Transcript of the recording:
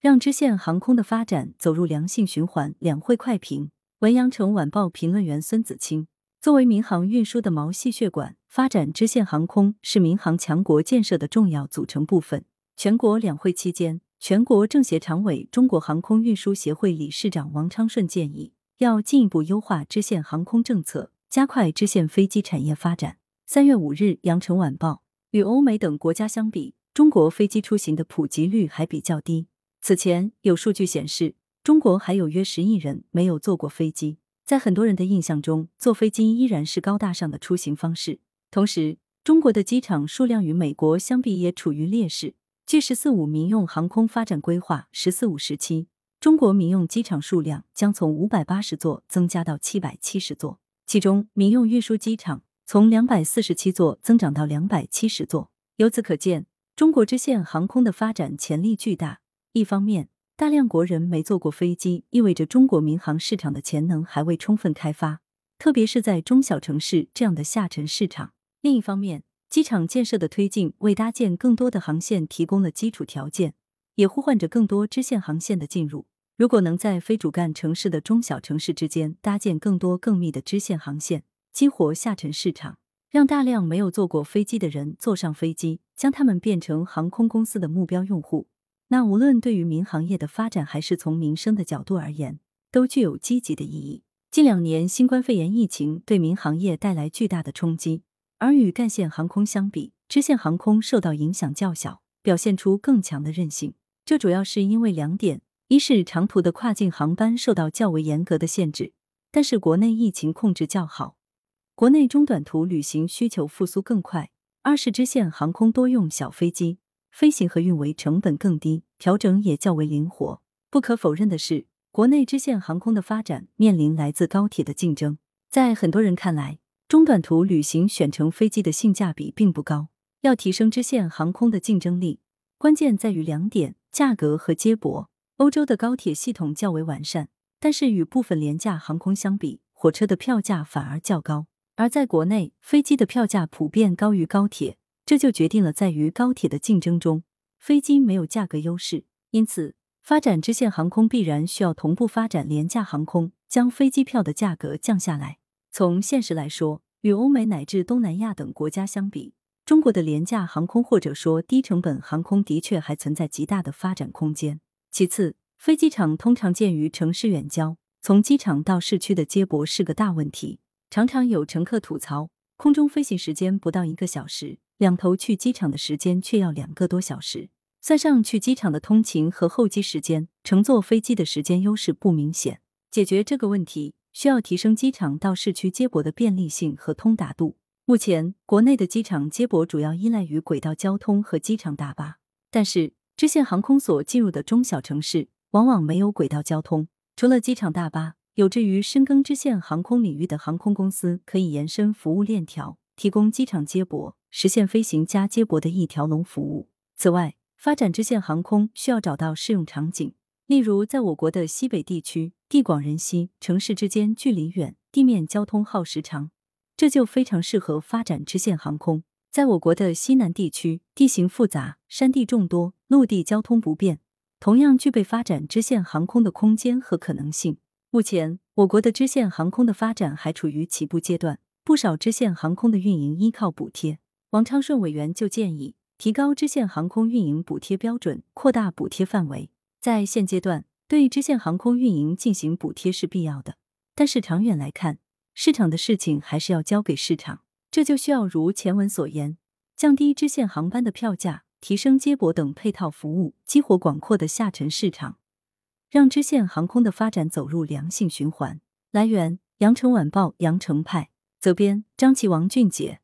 让支线航空的发展走入良性循环。两会快评：文阳城晚报评论员孙子清。作为民航运输的毛细血管，发展支线航空是民航强国建设的重要组成部分。全国两会期间，全国政协常委、中国航空运输协会理事长王昌顺建议，要进一步优化支线航空政策，加快支线飞机产业发展。三月五日，《羊城晚报》与欧美等国家相比，中国飞机出行的普及率还比较低。此前有数据显示，中国还有约十亿人没有坐过飞机。在很多人的印象中，坐飞机依然是高大上的出行方式。同时，中国的机场数量与美国相比也处于劣势。据“十四五”民用航空发展规划（十四五）时期，中国民用机场数量将从五百八十座增加到七百七十座，其中民用运输机场从两百四十七座增长到两百七十座。由此可见，中国支线航空的发展潜力巨大。一方面，大量国人没坐过飞机，意味着中国民航市场的潜能还未充分开发，特别是在中小城市这样的下沉市场。另一方面，机场建设的推进为搭建更多的航线提供了基础条件，也呼唤着更多支线航线的进入。如果能在非主干城市的中小城市之间搭建更多更密的支线航线，激活下沉市场，让大量没有坐过飞机的人坐上飞机，将他们变成航空公司的目标用户。那无论对于民航业的发展，还是从民生的角度而言，都具有积极的意义。近两年，新冠肺炎疫情对民航业带来巨大的冲击，而与干线航空相比，支线航空受到影响较小，表现出更强的韧性。这主要是因为两点：一是长途的跨境航班受到较为严格的限制，但是国内疫情控制较好，国内中短途旅行需求复苏更快；二是支线航空多用小飞机。飞行和运维成本更低，调整也较为灵活。不可否认的是，国内支线航空的发展面临来自高铁的竞争。在很多人看来，中短途旅行选乘飞机的性价比并不高。要提升支线航空的竞争力，关键在于两点：价格和接驳。欧洲的高铁系统较为完善，但是与部分廉价航空相比，火车的票价反而较高。而在国内，飞机的票价普遍高于高铁。这就决定了，在与高铁的竞争中，飞机没有价格优势。因此，发展支线航空必然需要同步发展廉价航空，将飞机票的价格降下来。从现实来说，与欧美乃至东南亚等国家相比，中国的廉价航空或者说低成本航空的确还存在极大的发展空间。其次，飞机场通常建于城市远郊，从机场到市区的接驳是个大问题，常常有乘客吐槽，空中飞行时间不到一个小时。两头去机场的时间却要两个多小时，算上去机场的通勤和候机时间，乘坐飞机的时间优势不明显。解决这个问题，需要提升机场到市区接驳的便利性和通达度。目前，国内的机场接驳主要依赖于轨道交通和机场大巴，但是支线航空所进入的中小城市往往没有轨道交通。除了机场大巴，有志于深耕支线航空领域的航空公司可以延伸服务链条，提供机场接驳。实现飞行加接驳的一条龙服务。此外，发展支线航空需要找到适用场景，例如在我国的西北地区，地广人稀，城市之间距离远，地面交通耗时长，这就非常适合发展支线航空。在我国的西南地区，地形复杂，山地众多，陆地交通不便，同样具备发展支线航空的空间和可能性。目前，我国的支线航空的发展还处于起步阶段，不少支线航空的运营依靠补贴。王昌顺委员就建议提高支线航空运营补贴标准，扩大补贴范围。在现阶段，对支线航空运营进行补贴是必要的，但是长远来看，市场的事情还是要交给市场。这就需要如前文所言，降低支线航班的票价，提升接驳等配套服务，激活广阔的下沉市场，让支线航空的发展走入良性循环。来源：羊城晚报羊城派，责编：张琪、王俊杰。